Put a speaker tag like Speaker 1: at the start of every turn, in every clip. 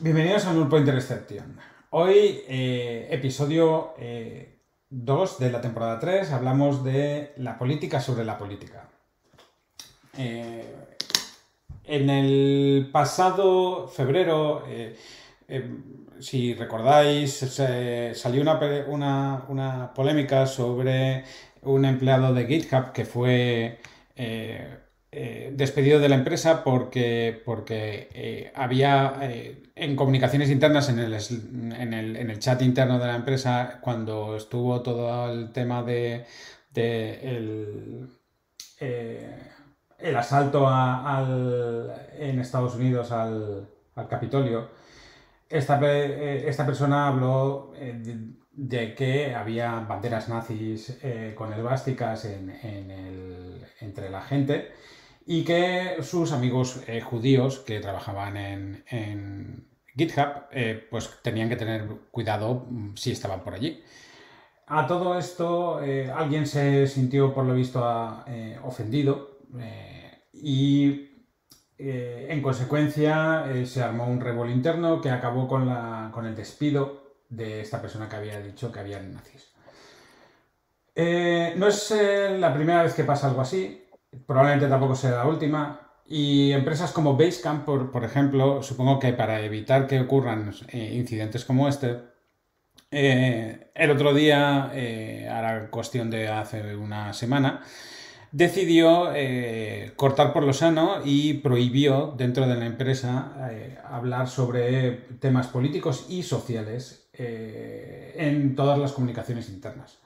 Speaker 1: Bienvenidos a Null Point Reception. Hoy, eh, episodio 2 eh, de la temporada 3, hablamos de la política sobre la política. Eh, en el pasado febrero, si recordáis, salió una, una, polémica sobre un empleado de GitHub que fue eh, despedido de la empresa porque, porque eh, había eh, en comunicaciones internas, en el, en, el, en el, chat interno de la empresa, cuando estuvo todo el tema de, el, el, asalto al, en Estados Unidos al, al Capitolio, esta, esta, persona habló de, que había banderas nazis con esvásticas en, entre la gente y que sus amigos eh, judíos que trabajaban en, GitHub eh, pues tenían que tener cuidado mm, si estaban por allí. A todo esto eh, alguien se sintió por lo visto ofendido y en consecuencia se armó un revuelo interno que acabó con, la, con el despido de esta persona que había dicho que había nazis. no es la primera vez que pasa algo así probablemente tampoco sea la última. Y empresas como Basecamp, por, ejemplo, supongo que para evitar que ocurran eh, incidentes como este, eh, el otro día, eh, ahora cuestión de hace una semana, decidió cortar por lo sano y prohibió dentro de la empresa hablar sobre temas políticos y sociales en todas las comunicaciones internas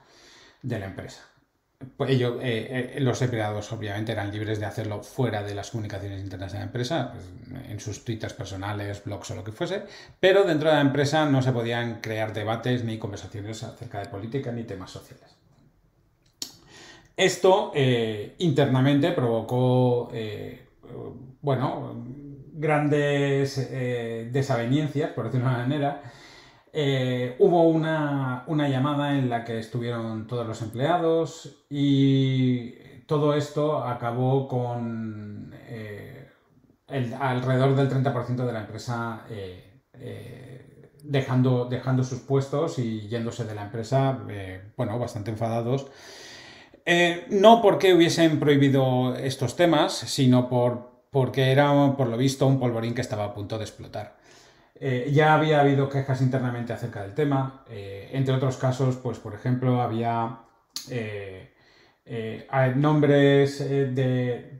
Speaker 1: de la empresa. Pues ellos, eh, eh, los empleados obviamente eran libres de hacerlo fuera de las comunicaciones internas de la empresa, pues, en sus twitters personales, blogs o lo que fuese, pero dentro de la empresa no se podían crear debates ni conversaciones acerca de política ni temas sociales. Esto eh, internamente provocó, bueno, grandes desavenencias, por decirlo de una manera, eh, hubo una, llamada en la que estuvieron todos los empleados y todo esto acabó con eh, alrededor del 30% de la empresa eh, dejando, dejando sus puestos y yéndose de la empresa, bueno, bastante enfadados. no porque hubiesen prohibido estos temas, sino por, porque era, por lo visto, un polvorín que estaba a punto de explotar. Eh, ya había habido quejas internamente acerca del tema. Eh, entre otros casos, pues por ejemplo, había eh, nombres de,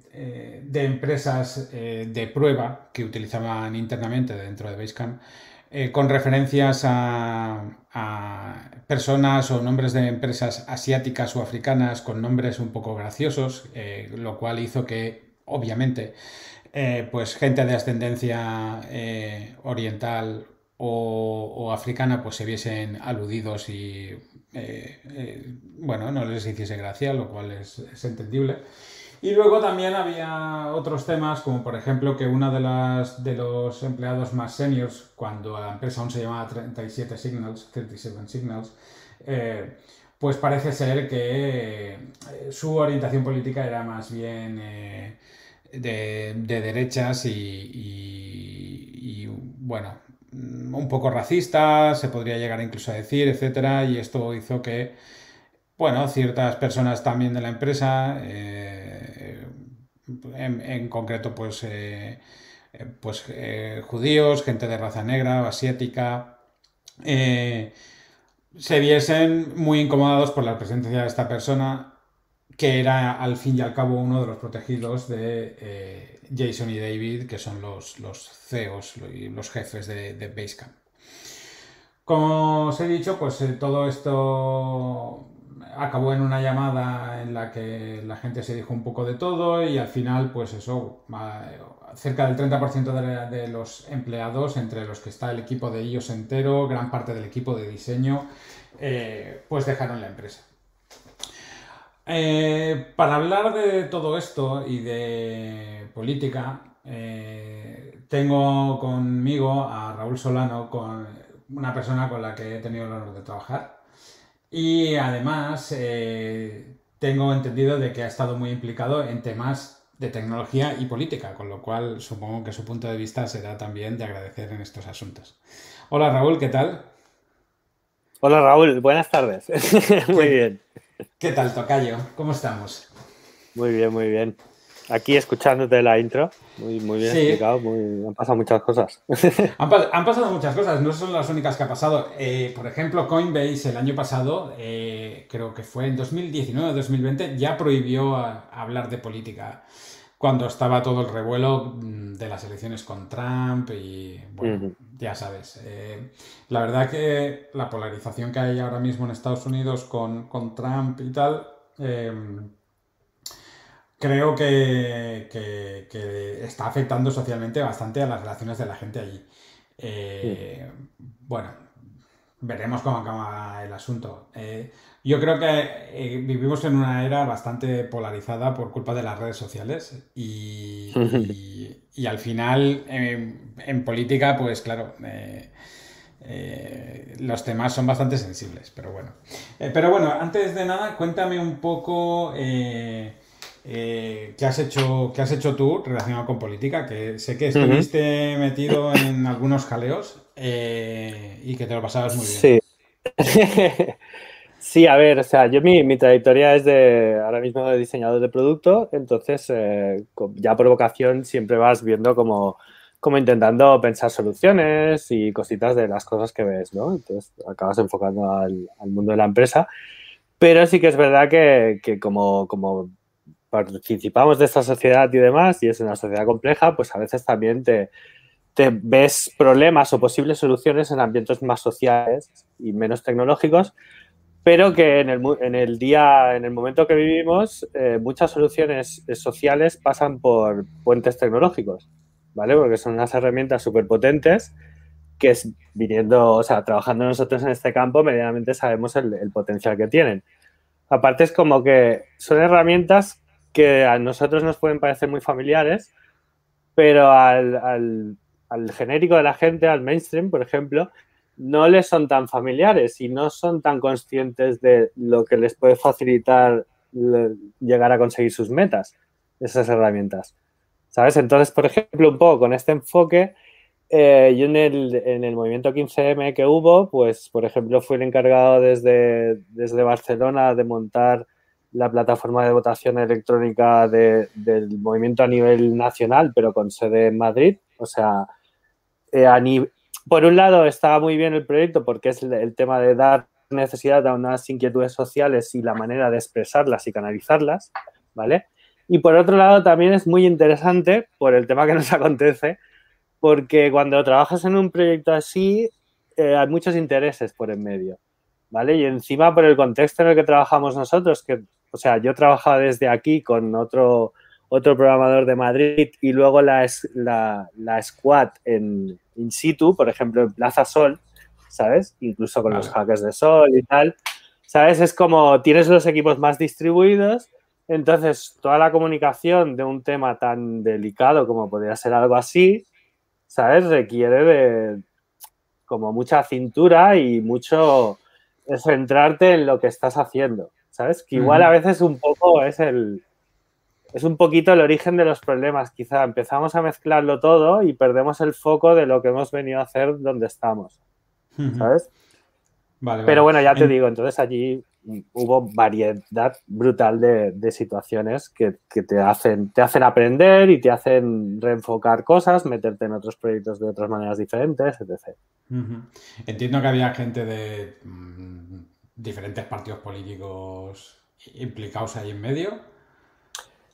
Speaker 1: empresas de prueba que utilizaban internamente dentro de Basecamp con referencias a, personas o nombres de empresas asiáticas o africanas con nombres un poco graciosos, lo cual hizo que, obviamente, eh, pues gente de ascendencia eh, oriental o, africana pues se viesen aludidos y eh, bueno, no les hiciese gracia, lo cual es, entendible. Y luego también había otros temas, como por ejemplo que uno de, las, de los empleados más seniors, cuando la empresa aún se llamaba 37 Signals, 37 Signals, pues parece ser que su orientación política era más bien de, derechas y, bueno, un poco racista, se podría llegar incluso a decir, etcétera, y esto hizo que, bueno, ciertas personas también de la empresa, eh, en, concreto, pues, eh, pues eh, judíos, gente de raza negra, asiática, se viesen muy incomodados por la presencia de esta persona que era al fin y al cabo uno de los protegidos de eh, Jason y David, que son los, los CEOs y los jefes de, Basecamp. Como os he dicho, pues eh, todo esto acabó en una llamada en la que la gente se dijo un poco de todo y al final, pues eso, cerca del 30% de, los empleados, entre los que está el equipo de ellos entero, gran parte del equipo de diseño, eh, pues dejaron la empresa. Eh, para hablar de todo esto y de política, eh, tengo conmigo a Raúl Solano, con una persona con la que he tenido el honor de trabajar. Y además eh, tengo entendido de que ha estado muy implicado en temas de tecnología y política, con lo cual supongo que su punto de vista será también de agradecer en estos asuntos. Hola Raúl, ¿qué tal?
Speaker 2: Hola Raúl, buenas tardes. muy bien.
Speaker 1: ¿Qué tal, Tocayo? ¿Cómo estamos?
Speaker 2: Muy bien, muy bien. Aquí escuchándote la intro, muy, muy bien explicado, han pasado muchas cosas.
Speaker 1: Han, pasado muchas cosas, no son las únicas que ha pasado. Eh, por ejemplo, Coinbase el año pasado, eh, creo que fue en 2019 o 2020, ya prohibió hablar de política cuando estaba todo el revuelo mm, de las elecciones con Trump y, bueno, ya sabes. Eh, la verdad que la polarización que hay ahora mismo en Estados Unidos con, con Trump y tal creo que, está afectando socialmente bastante a las relaciones de la gente allí. Eh, bueno, veremos cómo acaba el asunto. Eh, yo creo que eh, vivimos en una era bastante polarizada por culpa de las redes sociales y, al final en política, pues claro, los temas son bastante sensibles, pero bueno. pero bueno, antes de nada, cuéntame un poco... Eh, ¿qué, has hecho, ¿Qué has hecho tú relacionado con política? Que sé que estuviste metido en algunos jaleos eh, y que te lo pasabas muy bien.
Speaker 2: Sí. sí, a ver, o sea, yo mi, trayectoria es de ahora mismo de diseñador de producto, entonces eh, ya por vocación siempre vas viendo como, como intentando pensar soluciones y cositas de las cosas que ves, ¿no? Entonces acabas enfocando al, mundo de la empresa. Pero sí que es verdad que, que como, como participamos de esta sociedad y demás, y es una sociedad compleja, pues a veces también te, ves problemas o posibles soluciones en ambientes más sociales y menos tecnológicos, pero que en el, en el día, en el momento que vivimos, eh, muchas soluciones sociales pasan por puentes tecnológicos, ¿vale? Porque son unas herramientas súper potentes que es viniendo, o sea, trabajando nosotros en este campo, medianamente sabemos el, el potencial que tienen. Aparte es como que son herramientas que a nosotros nos pueden parecer muy familiares, pero al, genérico de la gente, al mainstream, por ejemplo, no les son tan familiares y no son tan conscientes de lo que les puede facilitar llegar a conseguir sus metas, esas herramientas. ¿Sabes? Entonces, por ejemplo, un poco con este enfoque, eh, yo en el, en el, movimiento 15M que hubo, pues, por ejemplo, fui el encargado desde, desde Barcelona de montar la plataforma de votación electrónica del movimiento a nivel nacional, pero con sede en Madrid. O sea, eh, por un lado estaba muy bien el proyecto porque es el, tema de dar necesidad a unas inquietudes sociales y la manera de expresarlas y canalizarlas, ¿vale? Y por otro lado también es muy interesante por el tema que nos acontece, porque cuando trabajas en un proyecto así eh, hay muchos intereses por en medio, ¿vale? Y encima por el contexto en el que trabajamos nosotros, que o sea, yo trabajaba desde aquí con otro, otro programador de Madrid y luego la, la, la squad en in situ, por ejemplo, en Plaza Sol, ¿sabes? Incluso con los hackers de Sol y tal. ¿Sabes? Es como tienes los equipos más distribuidos, entonces toda la comunicación de un tema tan delicado como podría ser algo así, ¿sabes? Requiere de como mucha cintura y mucho centrarte en lo que estás haciendo. ¿sabes? Que igual a veces un poco es el... Es un poquito el origen de los problemas. Quizá empezamos a mezclarlo todo y perdemos el foco de lo que hemos venido a hacer donde estamos. ¿Sabes? Vale, Pero bueno, ya te digo, entonces allí hubo variedad brutal de, situaciones que, te, hacen, te hacen aprender y te hacen reenfocar cosas, meterte en otros proyectos de otras maneras diferentes, etc.
Speaker 1: Entiendo que había gente de mm, diferentes partidos políticos implicados ahí en medio.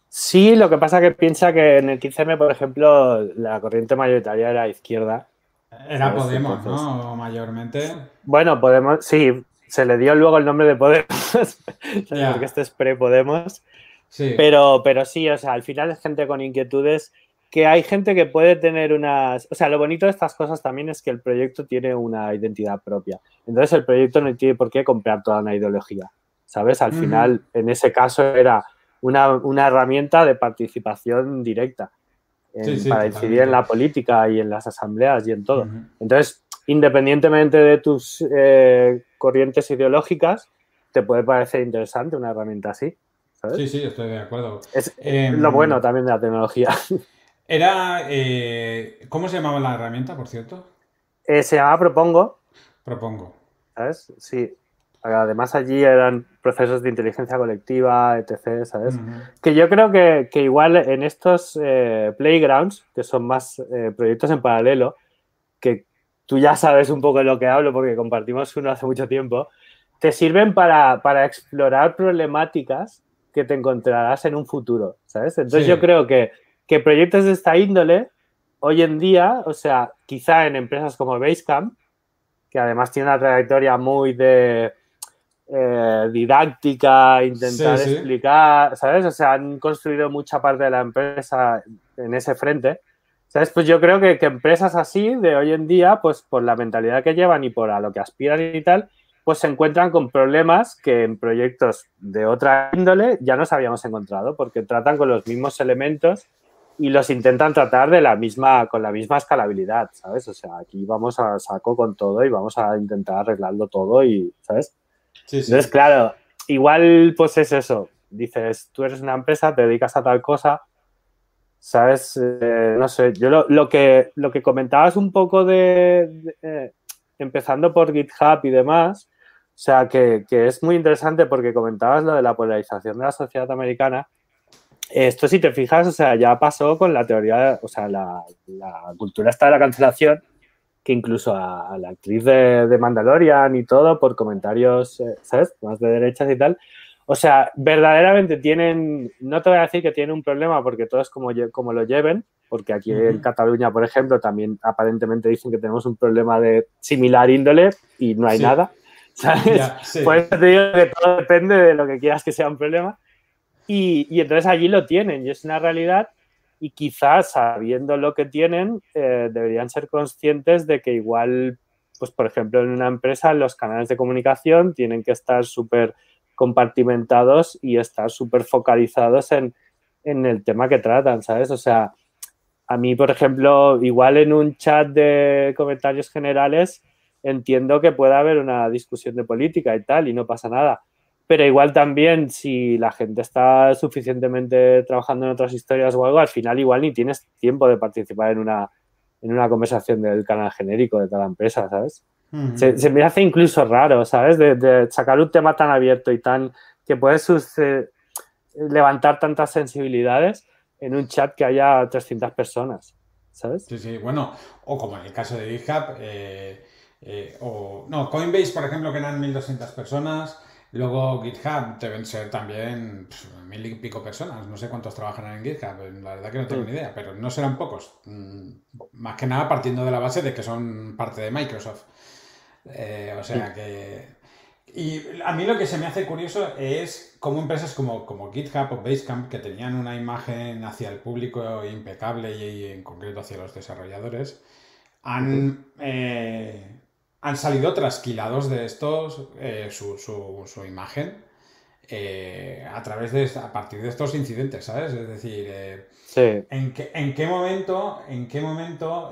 Speaker 2: Sí, lo que pasa que piensa que en el 15M, por ejemplo, la corriente mayoritaria era izquierda.
Speaker 1: Era Podemos, ¿no? Mayormente.
Speaker 2: Bueno, Podemos, sí, se le dio luego el nombre de Podemos, porque este es pre-Podemos. Sí. Pero, pero sí, o sea, al final es gente con inquietudes que hay gente que puede tener unas... O sea, lo bonito de estas cosas también es que el proyecto tiene una identidad propia. Entonces el proyecto no tiene por qué comprar toda una ideología, ¿sabes? Al final, en ese caso era una, herramienta de participación directa para incidir en la política y en las asambleas y en todo. Entonces, independientemente de tus eh, corrientes ideológicas, te puede parecer interesante una herramienta así. ¿sabes?
Speaker 1: Sí, sí, estoy de acuerdo.
Speaker 2: Es
Speaker 1: Em,
Speaker 2: lo bueno también de la tecnología.
Speaker 1: Era. eh, ¿Cómo se llamaba la herramienta, por cierto?
Speaker 2: Eh, se llama Propongo,
Speaker 1: Propongo.
Speaker 2: ¿sabes? Sí. Además allí eran procesos de inteligencia colectiva, etc., ¿sabes? Que yo creo que, que igual en estos eh, playgrounds, que son más eh, proyectos en paralelo, que tú ya sabes un poco de lo que hablo porque compartimos uno hace mucho tiempo, te sirven para, para explorar problemáticas que te encontrarás en un futuro, ¿sabes? Entonces
Speaker 1: Sí.
Speaker 2: yo creo que, que proyectos de esta índole, hoy en día, o sea, quizá en empresas como Basecamp, que además tiene una trayectoria muy de eh, didáctica, intentar
Speaker 1: Sí, sí.
Speaker 2: explicar, ¿sabes? O sea, han construido mucha parte de la empresa en ese frente. ¿Sabes? Pues yo creo que, que empresas así de hoy en día, pues por la mentalidad que llevan y por a lo que aspiran y tal, pues se encuentran con problemas que en proyectos de otra índole ya nos habíamos encontrado, porque tratan con los mismos elementos y los intentan tratar de la misma, con la misma escalabilidad, ¿sabes? O sea, aquí vamos a saco con todo y vamos a intentar arreglarlo todo y, ¿sabes?
Speaker 1: Sí, sí.
Speaker 2: Entonces, claro, igual pues es eso. Dices, tú eres una empresa, te dedicas a tal cosa, ¿sabes? Eh, no sé, yo lo, lo que, lo que comentabas un poco de, de, eh, empezando por GitHub y demás, o sea, que, que, es muy interesante porque comentabas lo de la polarización de la sociedad americana. Esto, si te fijas, o sea, ya pasó con la teoría, o sea, la, la cultura está de la cancelación, que incluso a, a la actriz de, de, Mandalorian y todo, por comentarios, eh, ¿sabes? Más de derechas y tal. O sea, verdaderamente tienen, no te voy a decir que tienen un problema porque todo es como, como lo lleven, porque aquí uh -huh. en Cataluña, por ejemplo, también aparentemente dicen que tenemos un problema de similar índole y no hay sí. nada. ¿sabes? Ya, sí. Por eso te digo que todo depende de lo que quieras que sea un problema. Y, y entonces allí lo tienen y es una realidad y quizás sabiendo lo que tienen eh, deberían ser conscientes de que igual, pues por ejemplo en una empresa los canales de comunicación tienen que estar súper compartimentados y estar súper focalizados en, en el tema que tratan, ¿sabes? O sea, a mí, por ejemplo, igual en un chat de comentarios generales entiendo que pueda haber una discusión de política y tal y no pasa nada. Pero igual también si la gente está suficientemente trabajando en otras historias o algo, al final igual ni tienes tiempo de participar en una, en una conversación del canal genérico de cada empresa, ¿sabes? Uh -huh. se, se, me hace incluso raro, ¿sabes? De, de, sacar un tema tan abierto y tan que puede levantar tantas sensibilidades en un chat que haya 300 personas, ¿sabes?
Speaker 1: Sí, sí, bueno, o como en el caso de GitHub, eh, eh, o no, Coinbase, por ejemplo, que eran 1200 personas. Luego GitHub deben ser también pff, mil y pico personas. No sé cuántos trabajan en GitHub. La verdad que no tengo ni idea, pero no serán pocos. Mm, Más que nada partiendo de la base de que son parte de Microsoft. Eh, o sea que... Y a mí lo que se me hace curioso es cómo empresas como, como GitHub o Basecamp, que tenían una imagen hacia el público impecable y, y en concreto hacia los desarrolladores, han... Eh, han salido trasquilados de estos eh, su, su, su, imagen eh, a través de a partir de estos incidentes, ¿sabes? Es decir, eh,
Speaker 2: sí.
Speaker 1: ¿en, qué, ¿en qué momento, en qué momento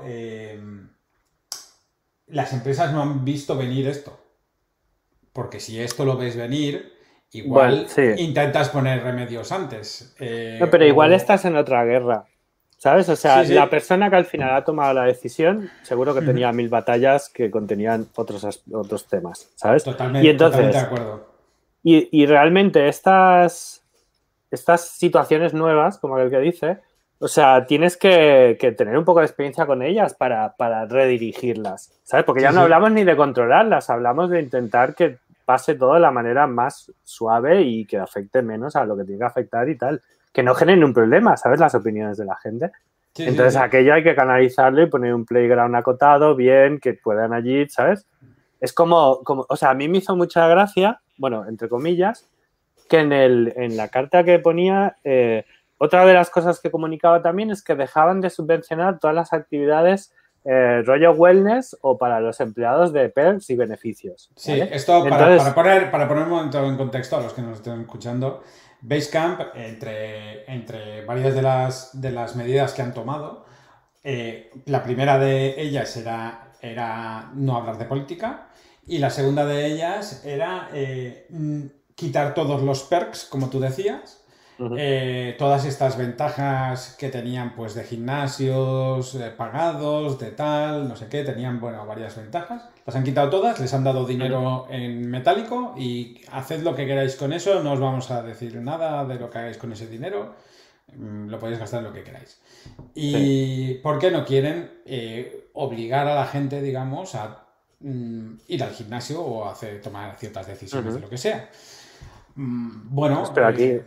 Speaker 1: las empresas no han visto venir esto? Porque si esto lo ves venir, igual
Speaker 2: bueno, sí.
Speaker 1: intentas poner remedios antes.
Speaker 2: no, pero o... igual estás en otra guerra. ¿Sabes? O sea, sí, sí. la persona que al final ha tomado la decisión, seguro que tenía mil batallas que contenían otros, otros temas, ¿sabes?
Speaker 1: Totalmente,
Speaker 2: y entonces,
Speaker 1: totalmente de acuerdo.
Speaker 2: Y, y, realmente estas, estas situaciones nuevas, como el que dice, o sea, tienes que, que, tener un poco de experiencia con ellas para, para redirigirlas, ¿sabes? Porque ya sí, no hablamos ni de controlarlas, hablamos de intentar que pase todo de la manera más suave y que afecte menos a lo que tiene que afectar y tal que no generen un problema, ¿sabes? Las opiniones de la gente. Sí, Entonces, sí, sí. aquello hay que canalizarlo y poner un playground acotado, bien, que puedan allí, ¿sabes? Es como, como, o sea, a mí me hizo mucha gracia, bueno, entre comillas, que en, el, en la carta que ponía, eh, otra de las cosas que comunicaba también es que dejaban de subvencionar todas las actividades eh, rollo wellness o para los empleados de perks y beneficios.
Speaker 1: ¿vale? Sí, esto para, Entonces, para, poner, para poner un momento en contexto a los que nos estén escuchando, Basecamp, entre, entre varias de las, de las medidas que han tomado, eh, la primera de ellas era, era no hablar de política y la segunda de ellas era eh, quitar todos los perks, como tú decías. Eh, todas estas ventajas que tenían pues de gimnasios eh, pagados, de tal, no sé qué, tenían bueno, varias ventajas. Las han quitado todas, les han dado dinero en metálico y haced lo que queráis con eso, no os vamos a decir nada de lo que hagáis con ese dinero, mm, lo podéis gastar en lo que queráis. ¿Y por qué no quieren eh, obligar a la gente, digamos, a mm, ir al gimnasio o hacer, tomar ciertas decisiones de lo que sea? Mm, bueno,
Speaker 2: pero aquí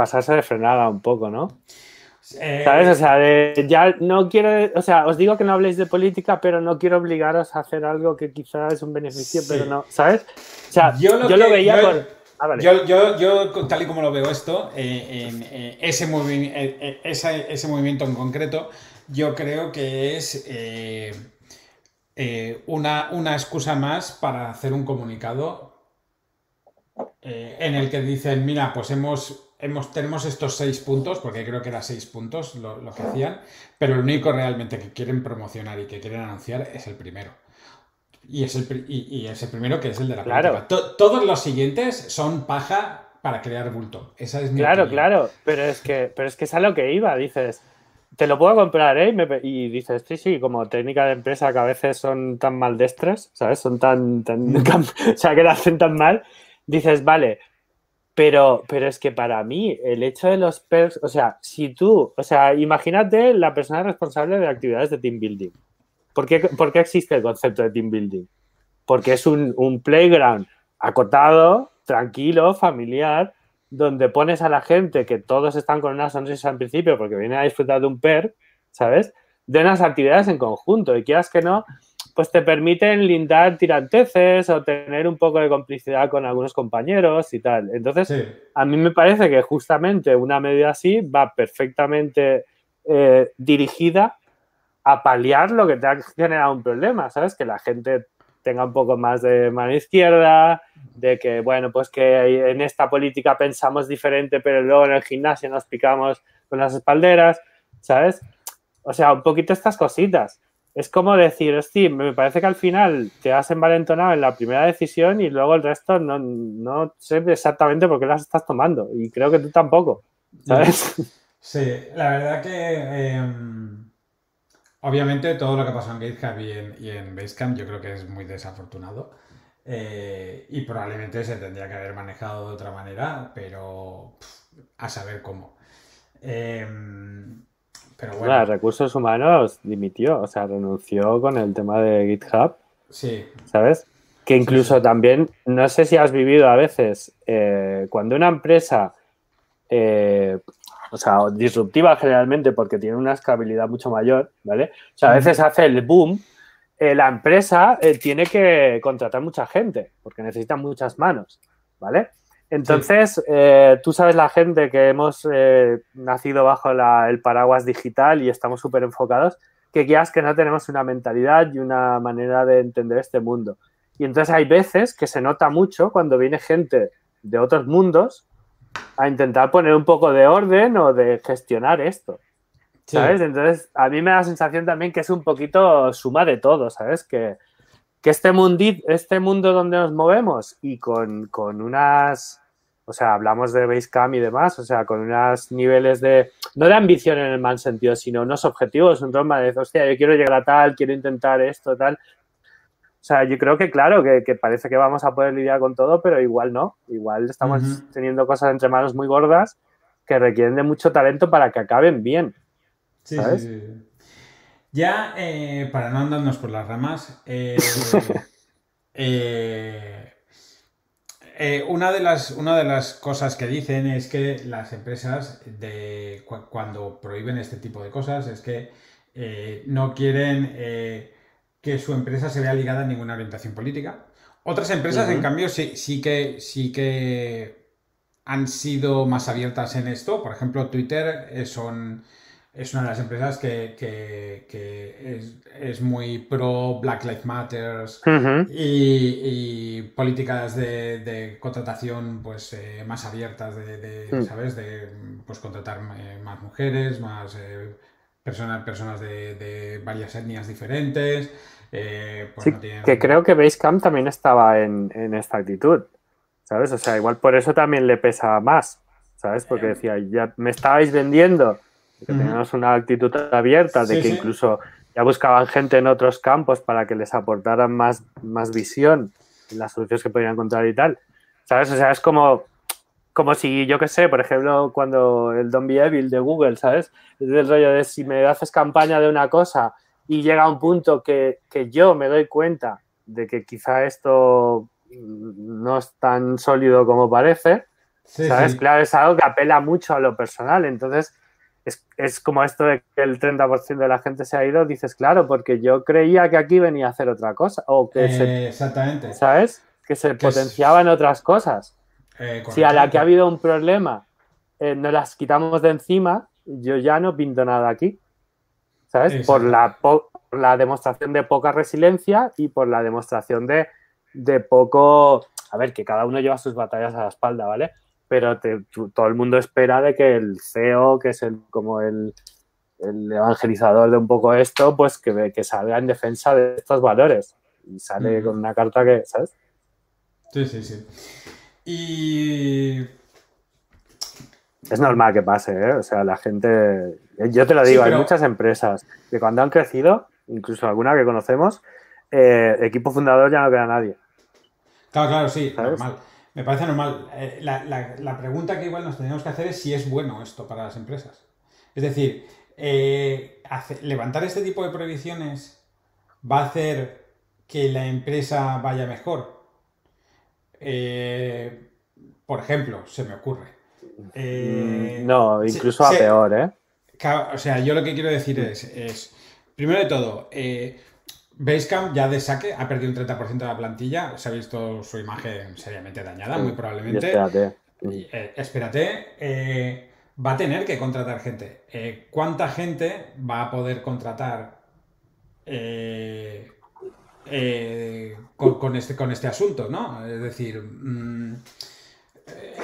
Speaker 2: pasarse de frenada un poco, ¿no? Eh, ¿Sabes? O sea, ya no quiero, o sea, os digo que no habléis de política, pero no quiero obligaros a hacer algo que quizás es un beneficio, pero no, ¿sabes? O sea, yo lo, veía por...
Speaker 1: Ah, yo, yo, yo, tal y como lo veo esto, eh, en, eh, ese, ese, movimiento en concreto, yo creo que es una, una excusa más para hacer un comunicado en el que dicen, mira, pues hemos tenemos estos seis puntos, porque creo que eran seis puntos lo, que hacían, pero el único realmente que quieren promocionar y que quieren anunciar es el primero. Y es el, y, es el primero que es el de la claro. todos los siguientes son paja para crear bulto. Esa es mi
Speaker 2: Claro, claro, pero es, que, pero es que es a lo que iba, dices. Te lo puedo comprar, ¿eh? Y, dices, sí, sí, como técnica de empresa que a veces son tan maldestres, ¿sabes? Son tan, tan o sea, que lo hacen tan mal. Dices, vale, pero, pero es que para mí el hecho de los perks, o sea, si tú, o sea, imagínate la persona responsable de actividades de team building. ¿Por qué, existe el concepto de team building? Porque es un, playground acotado, tranquilo, familiar, donde pones a la gente que todos están con una sonrisa al principio porque vienen a disfrutar de un perk, ¿sabes? De unas actividades en conjunto y quieras que no, pues te permiten lindar tiranteces o tener un poco de complicidad con algunos compañeros y tal. Entonces, a mí me parece que justamente una medida así va perfectamente eh, dirigida a paliar lo que te ha generado un problema, ¿sabes? Que la gente tenga un poco más de mano izquierda, de que, bueno, pues que en esta política pensamos diferente, pero luego en el gimnasio nos picamos con las espalderas, ¿sabes? O sea, un poquito estas cositas es como decir, hostia, me parece que al final te has envalentonado en la primera decisión y luego el resto no, sé exactamente por qué las estás tomando. Y creo que tú tampoco, ¿sabes?
Speaker 1: Sí, la verdad que em, obviamente todo lo que pasó en GitHub y en, y en Basecamp yo creo que es muy desafortunado. Eh, y probablemente se tendría que haber manejado de otra manera, pero a saber cómo. Eh, pero bueno.
Speaker 2: recursos humanos dimitió, o sea, renunció con el tema de GitHub.
Speaker 1: Sí.
Speaker 2: ¿Sabes? Que incluso también, no sé si has vivido a veces, eh, cuando una empresa, eh, o sea, disruptiva generalmente porque tiene una escalabilidad mucho mayor, ¿vale? O sea, a veces hace el boom, eh, la empresa tiene que contratar mucha gente porque necesita muchas manos, ¿vale? Entonces, eh, tú sabes la gente que hemos eh, nacido bajo el paraguas digital y estamos súper enfocados, que quieras que no tenemos una mentalidad y una manera de entender este mundo. Y entonces hay veces que se nota mucho cuando viene gente de otros mundos a intentar poner un poco de orden o de gestionar esto. ¿Sabes? Entonces, a mí me da la sensación también que es un poquito suma de todo, ¿sabes? Que, que este, este mundo donde nos movemos y con, con unas o sea, hablamos de Basecamp y demás, o sea, con unos niveles de, no de ambición en el mal sentido, sino unos objetivos, un trauma de, hostia, yo quiero llegar a tal, quiero intentar esto, tal. O sea, yo creo que claro, que, parece que vamos a poder lidiar con todo, pero igual no. Igual estamos teniendo cosas entre manos muy gordas que requieren de mucho talento para que acaben bien. Sí, ¿sabes? sí, sí.
Speaker 1: Ya, eh, para no andarnos por las ramas, eh, eh una, de las, una de las cosas que dicen es que las empresas, de, cuando prohíben este tipo de cosas, es que no quieren que su empresa se vea ligada a ninguna orientación política. Otras empresas, en cambio, sí, sí, que, sí que han sido más abiertas en esto. Por ejemplo, Twitter son es una de las empresas que, es, muy pro Black Lives Matter y, políticas de, contratación pues eh, más abiertas de, mm. ¿sabes? De pues contratar eh, más mujeres, más eh, personas, personas de, varias etnias diferentes. Pues
Speaker 2: que creo que Basecamp también estaba en, esta actitud. ¿sabes? O sea, igual por eso también le pesa más, ¿sabes? Porque decía, ya me estabais vendiendo, que teníamos una actitud abierta, de que incluso ya buscaban gente en otros campos para que les aportaran más, más visión en las soluciones que podían encontrar y tal. ¿Sabes? O sea, es como, como si, yo qué sé, por ejemplo, cuando el Don't Be Evil de Google, ¿sabes? Es del rollo de si me haces campaña de una cosa y llega a un punto que, que yo me doy cuenta de que quizá esto no es tan sólido como parece, ¿sabes? Claro, es algo que apela mucho a lo personal. Entonces, es, como esto de que el 30% de la gente se ha ido, dices, claro, porque yo creía que aquí venía a hacer otra cosa. O que
Speaker 1: se, exactamente.
Speaker 2: ¿Sabes? Que se potenciaban otras cosas. Eh, si a la que ha habido un problema eh, no las quitamos de encima, yo ya no pinto nada aquí. ¿Sabes? Por la, por la demostración de poca resiliencia y por la demostración de de poco, a ver, que cada uno lleva sus batallas a la espalda, ¿vale? Pero todo el mundo espera de que el CEO, que es el, como el, evangelizador de un poco esto, pues que, que salga en defensa de estos valores. Y sale con una carta que, ¿sabes?
Speaker 1: Sí, sí, sí. Y...
Speaker 2: Es normal que pase, ¿eh? O sea, la gente... Yo te lo digo, hay muchas empresas que cuando han crecido, incluso alguna que conocemos, eh, equipo fundador ya no queda nadie.
Speaker 1: Claro, claro, sí, normal. Me parece normal. Eh, la, pregunta que igual nos tenemos que hacer es si es bueno esto para las empresas. Es decir, eh, levantar este tipo de prohibiciones va a hacer que la empresa vaya mejor. por ejemplo, se me ocurre.
Speaker 2: Mm, no, incluso a peor, ¿eh?
Speaker 1: o sea, yo lo que quiero decir es, es primero de todo, Basecamp ya de saque ha perdido un 30% de la plantilla. Se ha visto su imagen seriamente dañada, muy probablemente.
Speaker 2: espérate.
Speaker 1: Eh, espérate. Eh, va a tener que contratar gente. Eh, ¿Cuánta gente va a poder contratar con, este, con este asunto? ¿no? Es decir, mm,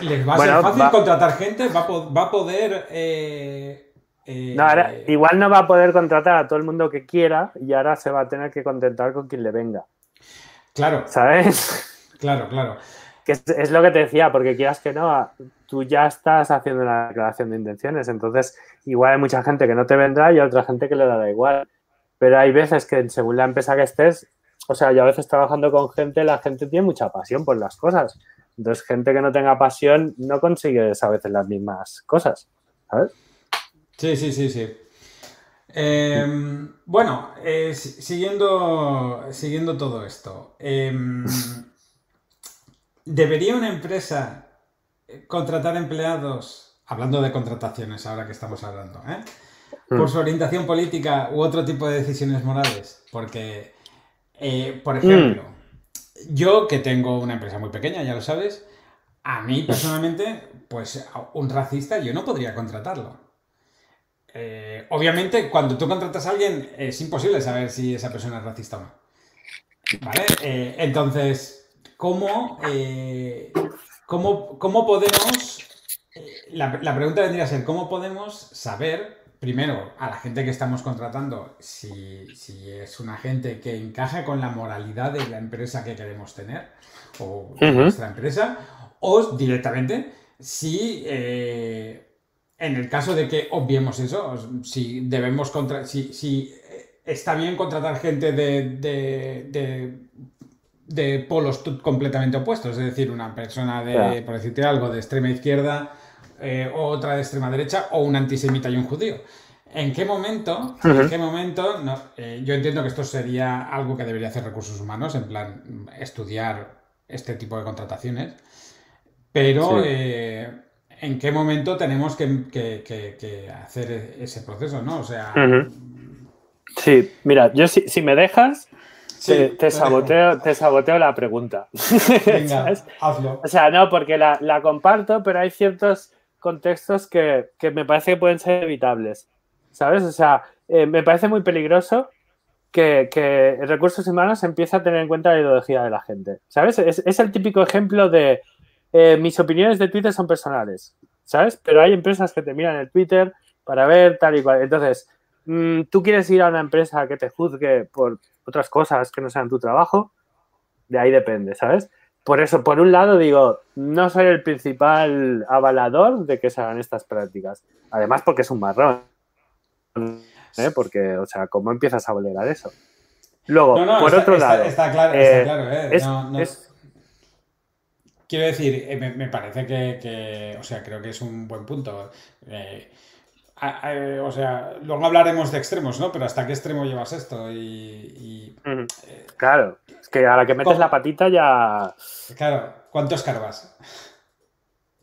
Speaker 1: ¿les va a ser fácil contratar gente? ¿Va, va a poder
Speaker 2: no, ahora, eh, igual no va a poder contratar a todo el mundo que quiera y ahora se va a tener que contentar con quien le venga.
Speaker 1: Claro.
Speaker 2: ¿Sabes?
Speaker 1: Claro, claro.
Speaker 2: Que es, lo que te decía, porque quieras que no, tú ya estás haciendo una declaración de intenciones, entonces igual hay mucha gente que no te vendrá y hay otra gente que le da igual. Pero hay veces que según la empresa que estés, o sea, yo a veces trabajando con gente, la gente tiene mucha pasión por las cosas. Entonces, gente que no tenga pasión no consigue a veces las mismas cosas, ¿sabes?
Speaker 1: Sí, sí, sí, sí. Em, bueno, eh, siguiendo, siguiendo todo esto, em, ¿debería una empresa contratar empleados, hablando de contrataciones ahora que estamos hablando, ¿eh? por mm. su orientación política u otro tipo de decisiones morales? Porque, eh, por ejemplo, mm. yo que tengo una empresa muy pequeña, ya lo sabes, a mí personalmente, pues un racista yo no podría contratarlo. Eh, obviamente, cuando tú contratas a alguien, es imposible saber si esa persona es racista o no. ¿Vale? Eh, entonces, ¿cómo, eh, cómo, podemos... La, pregunta vendría a ser, ¿cómo podemos saber, primero, a la gente que estamos contratando, si, es una gente que encaja con la moralidad de la empresa que queremos tener, o nuestra empresa, o directamente, si en el caso de que obviemos eso, si debemos contra si, si está bien contratar gente de, de, polos completamente opuestos, es decir, una persona de, por decirte algo, de extrema izquierda, eh, otra de extrema derecha, o un antisemita y un judío. ¿En qué momento? ¿En qué momento? Eh, yo entiendo que esto sería algo que debería hacer recursos humanos, en plan estudiar este tipo de contrataciones. Pero eh, en qué momento tenemos que, hacer ese proceso, ¿no? O sea.
Speaker 2: Sí, mira, yo si, me dejas, te, saboteo, la pregunta.
Speaker 1: Venga, hazlo.
Speaker 2: O sea, no, porque la, comparto, pero hay ciertos contextos que, me parece que pueden ser evitables. ¿Sabes? O sea, eh, me parece muy peligroso que, recursos humanos empiece a tener en cuenta la ideología de la gente. ¿Sabes? es el típico ejemplo de eh, mis opiniones de Twitter son personales, ¿sabes? Pero hay empresas que te miran el Twitter para ver tal y cual. Entonces, mm, tú quieres ir a una empresa que te juzgue por otras cosas que no sean tu trabajo, de ahí depende, ¿sabes? por eso, por un lado digo, no soy el principal avalador de que se hagan estas prácticas. Además, porque es un marrón. ¿eh? Porque, o sea, ¿cómo empiezas a a eso? Luego, por otro lado.
Speaker 1: Está, claro, está claro ¿eh? Quiero decir, me, me parece que, que, o sea, creo que es un buen punto. Eh, o sea, luego hablaremos de extremos, ¿no? Pero ¿hasta qué extremo llevas esto? Y,
Speaker 2: eh, claro, es que a la que metes la patita ya...
Speaker 1: Claro, ¿cuánto escarbas?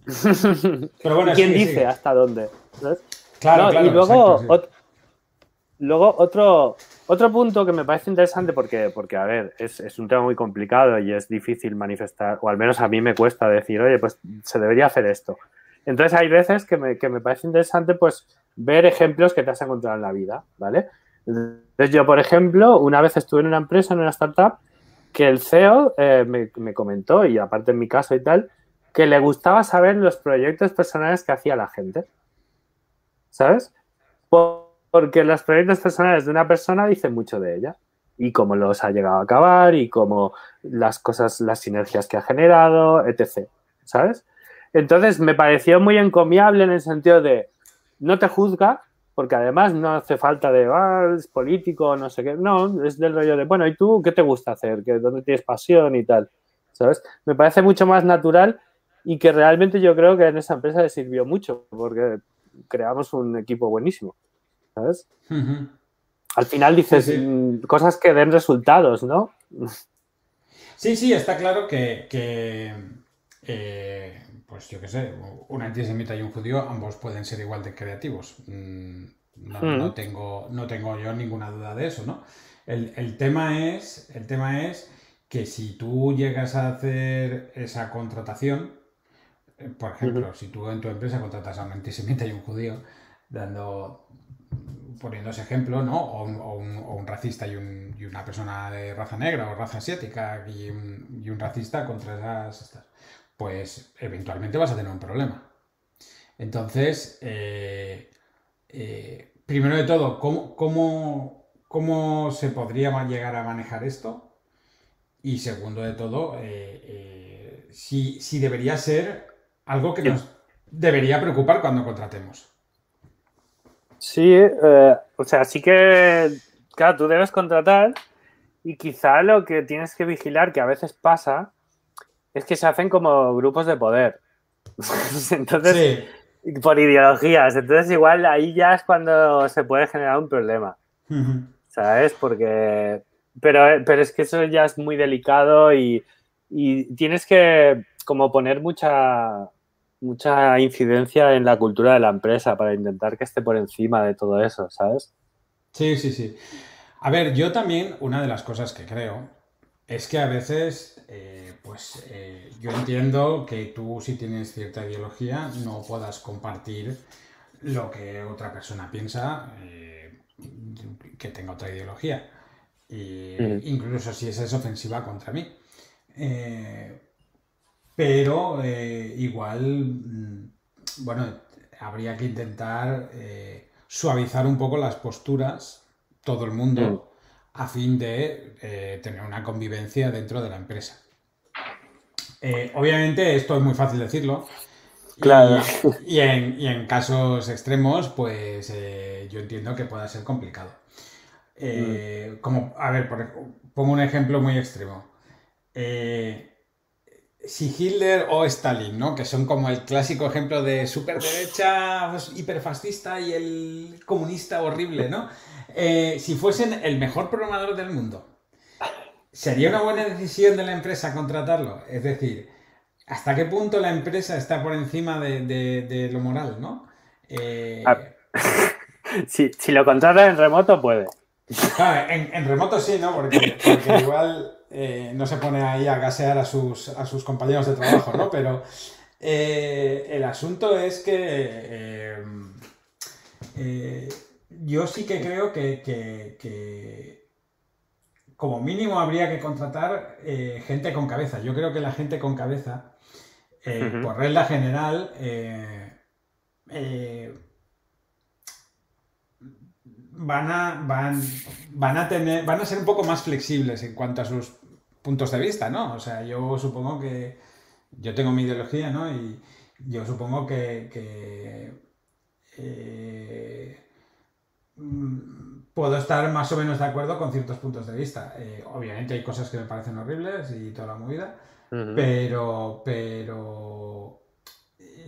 Speaker 2: Pero bueno, ¿Quién dice hasta dónde? Claro, claro, Y luego, luego otro, otro punto que me parece interesante porque, porque a ver, es, es, un tema muy complicado y es difícil manifestar, o al menos a mí me cuesta decir, oye, pues se debería hacer esto. Entonces hay veces que me, que me parece interesante, pues, ver ejemplos que te has encontrado en la vida, ¿vale? Entonces yo, por ejemplo, una vez estuve en una empresa, en una startup, que el CEO eh, me, comentó, y aparte en mi caso y tal, que le gustaba saber los proyectos personales que hacía la gente. ¿Sabes? Porque los proyectos personales de una persona dicen mucho de ella. Y cómo los ha llegado a acabar, y cómo las cosas, las sinergias que ha generado, etc. ¿Sabes? Entonces me pareció muy encomiable en el sentido de, no te juzga, porque además no hace falta de, ah, es político, no sé qué, no, es del rollo de, bueno, ¿y tú qué te gusta hacer? ¿Qué, ¿Dónde tienes pasión y tal? ¿Sabes? Me parece mucho más natural y que realmente yo creo que en esa empresa le sirvió mucho, porque creamos un equipo buenísimo, ¿sabes? Al final dices mm, cosas que den resultados, ¿no?
Speaker 1: Sí, sí, está claro que, eh, pues yo qué sé, un antisemita y un judío, ambos pueden ser igual de creativos. Mm, hmm. No, tengo, no tengo yo ninguna duda de eso, ¿no? El, tema es, el tema es que si tú llegas a hacer esa contratación, eh, por ejemplo, si tú en tu empresa contratas a un antisemita y un judío, dando, poniendo ese ejemplo, ¿no? O un, racista y, una persona de raza negra o raza asiática y un, racista contra esas pues eventualmente vas a tener un problema. Entonces, eh, eh, primero de todo, ¿cómo, cómo, se podría llegar a manejar esto? Y segundo de todo, eh, si, debería ser algo que nos debería preocupar cuando contratemos.
Speaker 2: Sí, o sea, sí que, claro, tú debes contratar y quizá lo que tienes que vigilar, que a veces pasa, es que se hacen como grupos de poder. Entonces, por ideologías. Entonces, igual ahí ya es cuando se puede generar un problema. ¿Sabes? Porque. Pero, pero es que eso ya es muy delicado y, tienes que como poner mucha, mucha incidencia en la cultura de la empresa para intentar que esté por encima de todo eso, ¿sabes?
Speaker 1: Sí, sí, sí. A ver, yo también, una de las cosas que creo es que a veces eh, pues eh, yo entiendo que tú si tienes cierta ideología no puedas compartir lo que otra persona piensa eh, que tenga otra ideología. Incluso si esa es ofensiva contra mí. Eh, pero igual, mm, bueno, habría que intentar suavizar un poco las posturas, todo el mundo, mm. a fin de tener una convivencia dentro de la empresa. Eh, obviamente esto es muy fácil decirlo. Claro. Y, en, casos extremos, pues eh, yo entiendo que pueda ser complicado. Eh, mm. Como, a ver, pongo un ejemplo muy extremo. Si Hitler o Stalin, ¿no? Que son como el clásico ejemplo de superderecha pues, hiperfascista y el comunista horrible, ¿no? si fuesen el mejor programador del mundo, ¿Sería una buena decisión de la empresa contratarlo? Es decir, ¿hasta qué punto la empresa está por encima de, lo moral, no? Eh,
Speaker 2: si, lo contrata en remoto, puede.
Speaker 1: En, remoto sí, ¿no? Porque, igual eh, no se pone ahí a gasear a sus, a sus compañeros de trabajo, ¿no? Pero eh, el asunto es que yo sí que creo que como mínimo habría que contratar eh, gente con cabeza. Yo creo que la gente con cabeza, eh, por regla general, eh, van, a, van, van, a tener, van a ser un poco más flexibles en cuanto a sus puntos de vista, ¿no? O sea, yo supongo que yo tengo mi ideología, ¿no? Y yo supongo que, que eh, mm, puedo estar más o menos de acuerdo con ciertos puntos de vista. Eh, obviamente hay cosas que me parecen horribles y toda la movida, pero, pero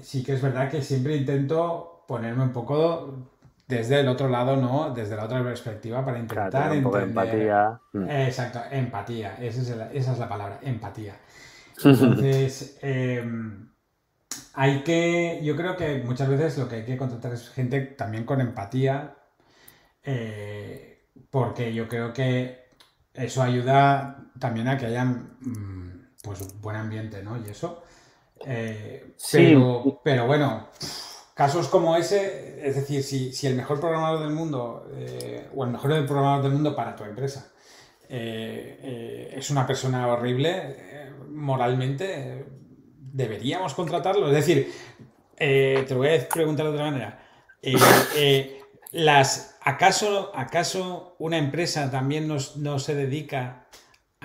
Speaker 1: sí que es verdad que siempre intento ponerme un poco desde el otro lado, ¿no? Desde la otra perspectiva para intentar
Speaker 2: un poco de empatía.
Speaker 1: Mm. Exacto, empatía. Esa es, la palabra, empatía. Entonces, em, hay que, yo creo que muchas veces lo que hay que contratar es gente también con empatía, eh, porque yo creo que eso ayuda también a que haya mm, pues buen ambiente, ¿no? Y eso. Eh, pero, pero bueno, casos como ese, es decir, si, el mejor programador del mundo eh, o el mejor programador del mundo para tu empresa es una persona horrible moralmente, deberíamos contratarlo. Es decir, te lo voy a preguntar de otra manera. las, ¿acaso, ¿Acaso una empresa también no se dedica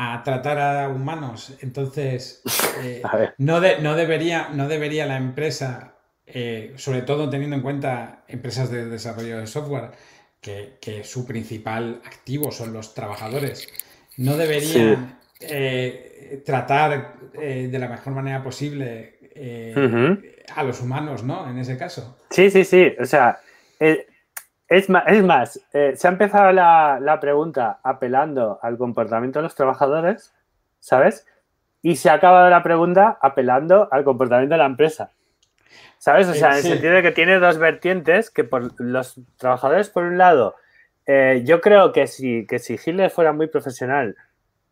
Speaker 1: a tratar a humanos. Entonces, eh, no, no, debería, no debería la empresa, eh, sobre todo teniendo en cuenta empresas de desarrollo de software, que, su principal activo son los trabajadores, no debería eh, tratar de la mejor manera posible a los humanos, ¿no? En ese caso.
Speaker 2: Sí, sí, sí. O sea, es más, eh, se ha empezado la, pregunta apelando al comportamiento de los trabajadores, ¿sabes? Y se ha acabado la pregunta apelando al comportamiento de la empresa. ¿Sabes? O sea, en el sentido de que tiene dos vertientes, que por los trabajadores, por un lado, eh, yo creo que si, que si Hitler fuera muy profesional,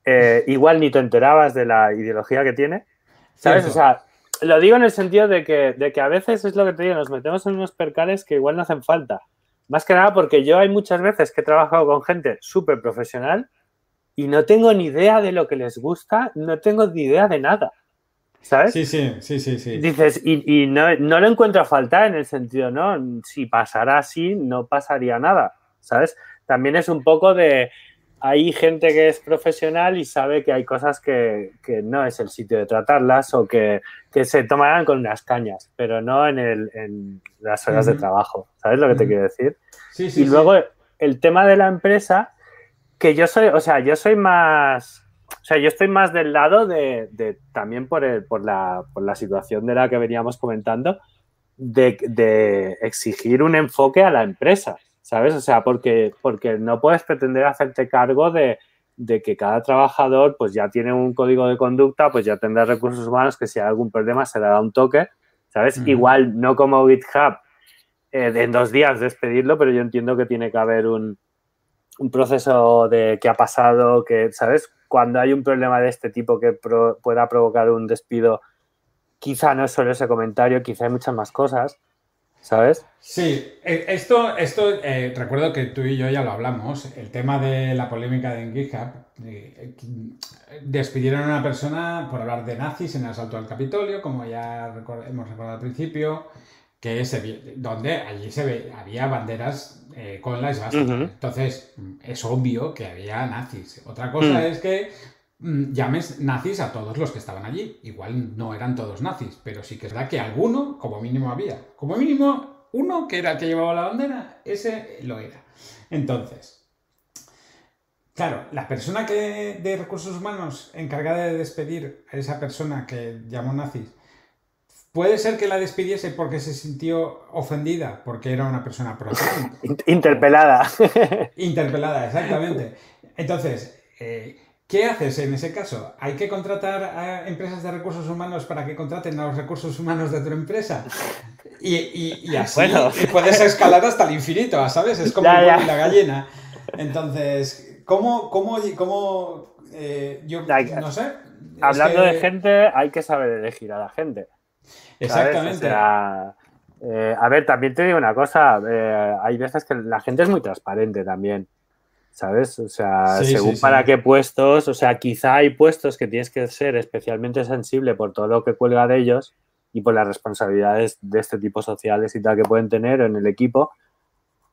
Speaker 2: eh, igual ni te enterabas de la ideología que tiene. ¿Sabes? O sea, lo digo en el sentido de que, de que a veces es lo que te digo, nos metemos en unos percales que igual no hacen falta. Más que nada porque yo hay muchas veces que he trabajado con gente súper profesional y no tengo ni idea de lo que les gusta, no tengo ni idea de nada. ¿Sabes?
Speaker 1: Sí, sí, sí, sí. sí.
Speaker 2: Dices, y, no, no, lo encuentro a faltar en el sentido, ¿no? Si pasara así, no pasaría nada, ¿sabes? También es un poco de, hay gente que es profesional y sabe que hay cosas que, no es el sitio de tratarlas o que, se tomarán con unas cañas, pero no en, el, en las horas de trabajo. ¿Sabes lo que te quiero decir?
Speaker 1: Sí, sí,
Speaker 2: y luego el tema de la empresa, que yo soy, o sea, yo soy más, o sea, yo estoy más del lado de, también por, el, por, la, por la situación de la que veníamos comentando, de, de exigir un enfoque a la empresa. ¿sabes? O sea, porque, porque no puedes pretender hacerte cargo de, que cada trabajador pues ya tiene un código de conducta, pues ya tendrá recursos humanos que si hay algún problema se dará un toque, ¿sabes? Igual no como GitHub eh, en dos días despedirlo, pero yo entiendo que tiene que haber un, proceso de qué ha pasado, que, ¿sabes? Cuando hay un problema de este tipo que pueda provocar un despido, quizá no es solo ese comentario, quizá hay muchas más cosas. ¿sabes?
Speaker 1: Sí, eh, esto, esto eh, recuerdo que tú y yo ya lo hablamos, el tema de la polémica de GitHub, eh, despidieron a una persona por hablar de nazis en el asalto al Capitolio, como ya hemos recordado al principio, que se, donde allí se ve, había banderas con la esvástica. Entonces, es obvio que había nazis. Otra cosa mm. es que Mm, llames nazis a todos los que estaban allí. Igual no eran todos nazis, pero sí que es verdad que alguno, como mínimo, había. Como mínimo, uno que era el que llevaba la bandera, ese lo era. Entonces, claro, la persona que de recursos humanos encargada de despedir a esa persona que llamó nazis, puede ser que la despidiese porque se sintió ofendida, porque era una persona.
Speaker 2: Interpelada.
Speaker 1: Interpelada, exactamente. Entonces, eh, ¿Qué haces en ese caso? ¿Hay que contratar a empresas de recursos humanos para que contraten a los recursos humanos de tu empresa? Y, así puedes escalar hasta el infinito, ¿sabes? Es como la gallina. Entonces, ¿cómo, cómo, cómo eh, yo no sé?
Speaker 2: Hablando de gente, hay que saber elegir a la gente.
Speaker 1: Exactamente.
Speaker 2: Eh, a ver, también te digo una cosa, eh, hay veces que la gente es muy transparente también. ¿sabes? O sea, según para qué puestos, o sea, quizá hay puestos que tienes que ser especialmente sensible por todo lo que cuelga de ellos y por las responsabilidades de este tipo sociales y tal que pueden tener en el equipo,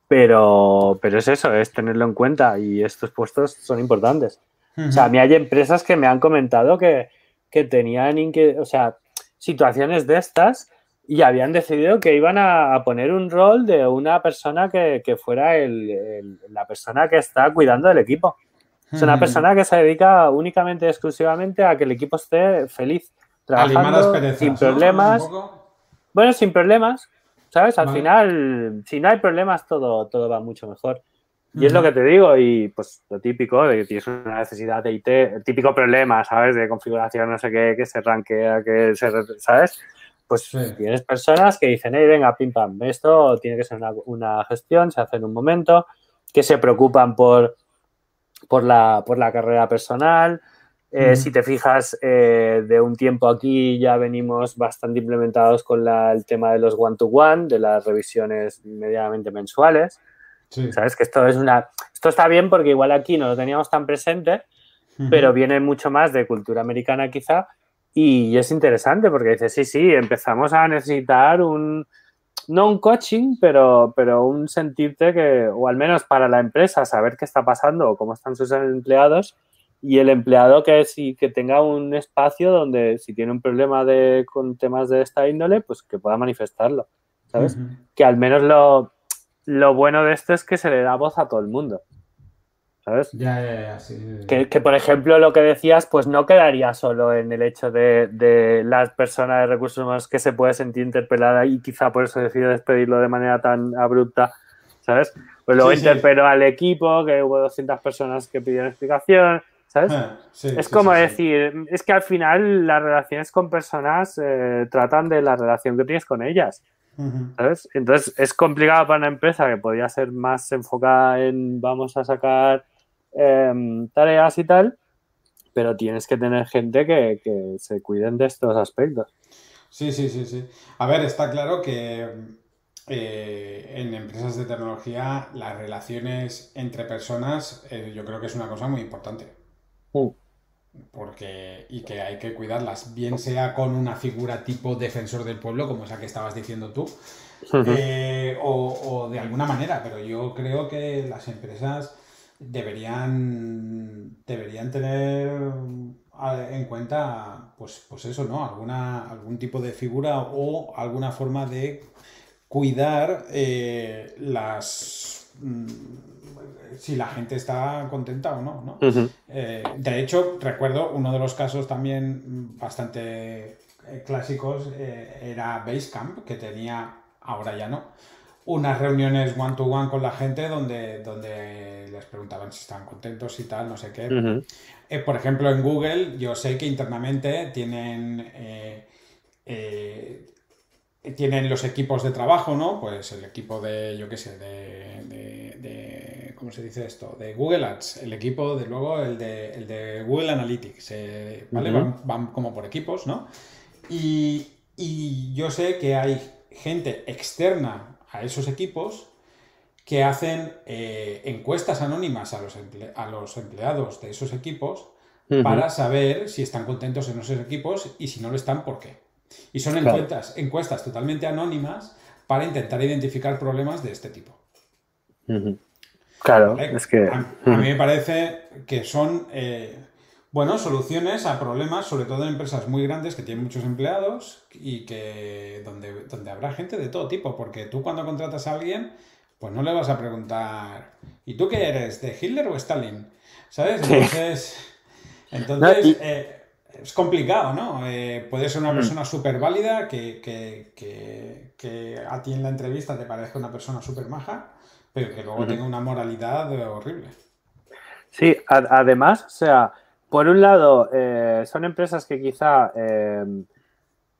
Speaker 2: pero, pero es eso, es tenerlo en cuenta y estos puestos son importantes. O sea, a mí hay empresas que me han comentado que, que tenían, o sea, situaciones de estas y habían decidido que iban a, poner un rol de una persona que, fuera el, la persona que está cuidando del equipo. Es una persona que se dedica únicamente, exclusivamente a que el equipo esté feliz, trabajando sin problemas. Bueno, sin problemas, ¿sabes? Al final, si no hay problemas, todo, todo va mucho mejor. Y es lo que te digo, y pues lo típico, de que tienes una necesidad de IT, el típico problema, ¿sabes? De configuración, no sé qué, que se ranquea, que se, ¿sabes? Pues tienes personas que dicen, hey, venga, pim pam, esto tiene que ser una, gestión, se hace en un momento, que se preocupan por, por, la, por la carrera personal. Eh, si te fijas, eh, de un tiempo aquí ya venimos bastante implementados con el tema de los one-to-one, de las revisiones medianamente mensuales. ¿Sabes? Que esto es una. Esto está bien porque igual aquí no lo teníamos tan presente, pero viene mucho más de cultura americana, quizá, y es interesante porque dices, sí, sí, empezamos a necesitar un, no un coaching, pero, pero un sentirte que, o al menos para la empresa, saber qué está pasando o cómo están sus empleados y el empleado que sí que tenga un espacio donde si tiene un problema de, con temas de esta índole, pues que pueda manifestarlo, ¿sabes? Que al menos lo, lo bueno de esto es que se le da voz a todo el mundo. ¿sabes?
Speaker 1: Ya, ya,
Speaker 2: Que, por ejemplo, lo que decías, pues no quedaría solo en el hecho de, de la persona de recursos humanos que se puede sentir interpelada y quizá por eso decide despedirlo de manera tan abrupta, ¿sabes? Pues luego interpeló al equipo, que hubo 200 personas que pidieron explicación, ¿sabes? Ah, es como decir, es que al final las relaciones con personas eh, tratan de la relación que tienes con ellas. ¿Sabes? Entonces es complicado para una empresa que podría ser más enfocada en vamos a sacar Em, tareas y tal, pero tienes que tener gente que, se cuiden de estos aspectos.
Speaker 1: Sí, sí, sí, sí. A ver, está claro que eh, en empresas de tecnología las relaciones entre personas eh, yo creo que es una cosa muy importante. Uh. Porque, y que hay que cuidarlas, bien sea con una figura tipo defensor del pueblo, como esa que estabas diciendo tú, eh, o, o, de alguna manera, pero yo creo que las empresas deberían, deberían tener en cuenta, pues, pues eso, ¿no? Alguna, algún tipo de figura o alguna forma de cuidar eh, las mm, si la gente está contenta o no, ¿no? Eh, de hecho, recuerdo uno de los casos también bastante eh, clásicos era Basecamp, que tenía, ahora ya no, unas reuniones one to one con la gente donde, donde les preguntaban si estaban contentos y tal, no sé qué. Eh, por ejemplo, en Google yo sé que internamente tienen, eh, eh, tienen los equipos de trabajo, ¿no? Pues el equipo de, yo qué sé, de, ¿cómo se dice esto? De Google Ads, el equipo de luego el de, el de Google Analytics, ¿vale? van, van, como por equipos, ¿no? Y, y yo sé que hay gente externa a esos equipos que hacen eh, encuestas anónimas a los, a los, empleados de esos equipos para saber si están contentos en esos equipos y si no lo están, ¿por qué? Y son encuestas, encuestas totalmente anónimas para intentar identificar problemas de este tipo.
Speaker 2: Claro, es que...
Speaker 1: A, mí me parece que son eh, bueno, soluciones a problemas, sobre todo en empresas muy grandes que tienen muchos empleados y que donde, donde habrá gente de todo tipo, porque tú cuando contratas a alguien, pues no le vas a preguntar, ¿y tú qué eres? ¿De Hitler o Stalin? ¿Sabes? Entonces, entonces eh, es complicado, ¿no? Eh, puede ser una mm. persona súper válida que, que, a ti en la entrevista te parezca una persona súper maja, pero que luego tenga una moralidad horrible.
Speaker 2: Sí, además, o sea, por un lado, eh, son empresas que quizá eh,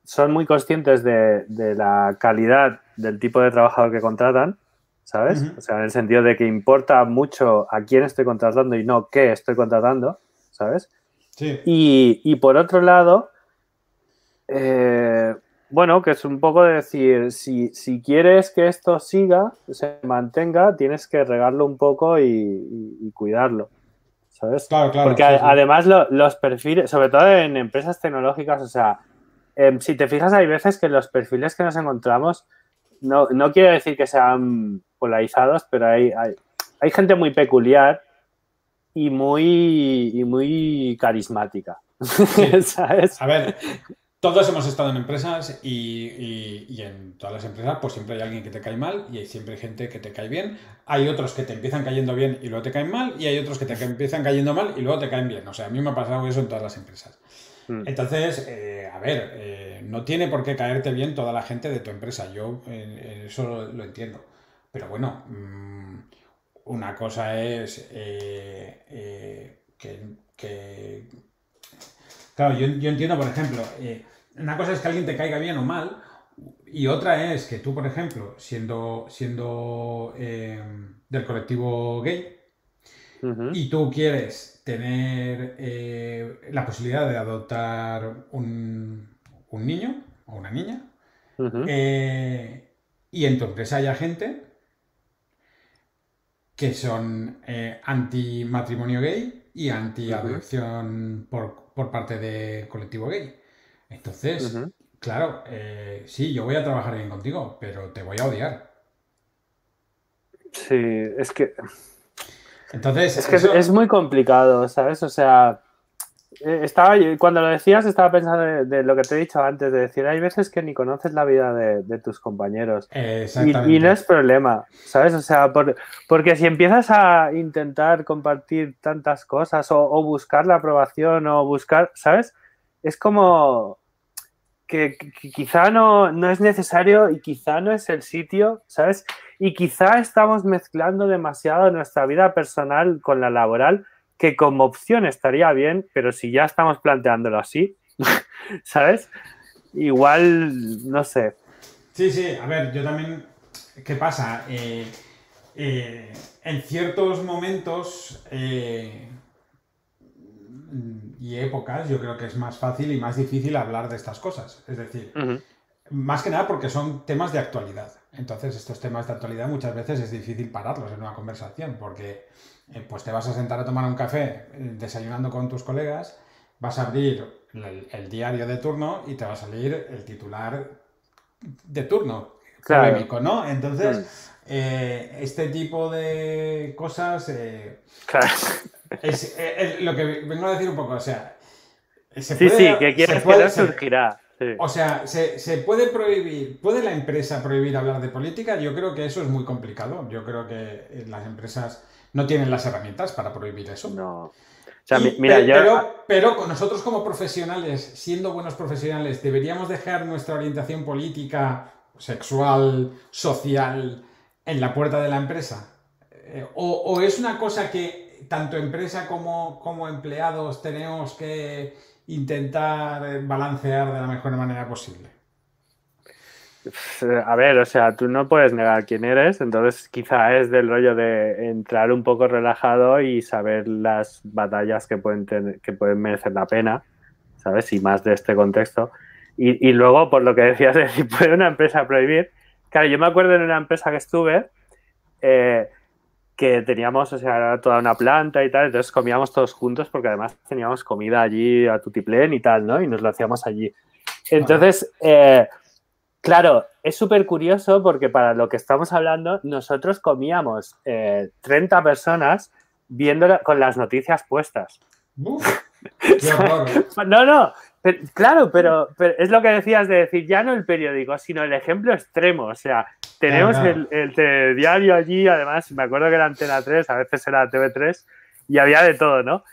Speaker 2: son muy conscientes de, la calidad del tipo de trabajador que contratan, ¿sabes? O sea, en el sentido de que importa mucho a quién estoy contratando y no qué estoy contratando, ¿sabes? Sí. Y, por otro lado, eh, bueno, que es un poco decir, si, quieres que esto siga, se mantenga, tienes que regarlo un poco y cuidarlo. ¿sabes?
Speaker 1: Claro, claro.
Speaker 2: Porque además los perfiles, sobre todo en empresas tecnológicas, o sea, em, si te fijas, hay veces que los perfiles que nos encontramos, no, no quiero decir que sean polarizados, pero hay, hay, gente muy peculiar y muy, y muy carismática.
Speaker 1: ¿Sabes? A ver, todos hemos estado en empresas y, en todas las empresas pues siempre hay alguien que te cae mal y hay siempre gente que te cae bien. Hay otros que te empiezan cayendo bien y luego te caen mal y hay otros que te empiezan cayendo mal y luego te caen bien. O sea, a mí me ha pasado eso en todas las empresas. Mm. Entonces, eh, a ver, eh, no tiene por qué caerte bien toda la gente de tu empresa. Yo eh, eso lo, entiendo. Pero bueno, mm, una cosa es que, Claro, yo, entiendo, por ejemplo, una cosa es que alguien te caiga bien o mal, y otra es que tú, por ejemplo, siendo, siendo del colectivo gay, y tú quieres tener eh, la posibilidad de adoptar un, niño o una niña, eh, y en tu empresa hay gente que son eh, anti matrimonio gay y anti adopción por, parte de colectivo gay. Entonces, claro, sí, yo voy a trabajar bien contigo, pero te voy a odiar.
Speaker 2: Sí, es que
Speaker 1: entonces,
Speaker 2: es que es muy complicado, ¿sabes? O sea, eh, estaba, cuando lo decías estaba pensando de, lo que te he dicho antes, de decir, hay veces que ni conoces la vida de, tus compañeros. Y, no es problema, ¿sabes? O sea, porque si empiezas a intentar compartir tantas cosas o, buscar la aprobación o buscar, ¿sabes? Es como que, quizá no, no es necesario y quizá no es el sitio, ¿sabes? y quizá estamos mezclando demasiado nuestra vida personal con la laboral, que como opción estaría bien, pero si ya estamos planteándolo así, ¿sabes? Igual, no sé.
Speaker 1: Sí, sí, a ver, yo también, ¿qué pasa? Eh, eh, en ciertos momentos eh, y épocas, yo creo que es más fácil y más difícil hablar de estas cosas. Es decir, más que nada porque son temas de actualidad. Entonces, estos temas de actualidad muchas veces es difícil pararlos en una conversación, porque eh, pues te vas a sentar a tomar un café eh, desayunando con tus colegas, vas a abrir el, diario de turno y te va a salir el titular de turno, polémico, ¿no? Entonces, eh, este tipo de cosas es, lo que vengo a decir un poco, o sea,
Speaker 2: sí, sí, que quieres que surgirá.
Speaker 1: O sea, ¿se, puede prohibir, puede la empresa prohibir hablar de política? Yo creo que eso es muy complicado. Yo creo que eh, las empresas no tienen las herramientas para prohibir eso.
Speaker 2: No.
Speaker 1: pero, pero, nosotros como profesionales, siendo buenos profesionales, ¿deberíamos dejar nuestra orientación política, sexual, social en la puerta de la empresa? Eh, o, es una cosa que tanto empresa como, como empleados tenemos que intentar eh, balancear de la mejor manera posible?
Speaker 2: A ver, o sea, tú no puedes negar quién eres, entonces quizá es del rollo de entrar un poco relajado y saber las batallas que pueden, tener, que pueden merecer la pena, ¿sabes? Y más de este contexto. Y, luego, por lo que decías, de si puede una empresa prohibir, claro, yo me acuerdo en una empresa que estuve, eh, que teníamos, o sea, toda una planta y tal, entonces comíamos todos juntos porque además teníamos comida allí a tutiplén y tal, ¿no? Y nos lo hacíamos allí. Entonces, eh, claro, es súper curioso porque para lo que estamos hablando, nosotros comíamos 30 eh, personas viendo con las noticias puestas. no, no, claro, pero, es lo que decías de decir, ya no el periódico, sino el ejemplo extremo. O sea, tenemos el, el diario allí, además, me acuerdo que era Antena 3, a veces era TV3, y había de todo, ¿no?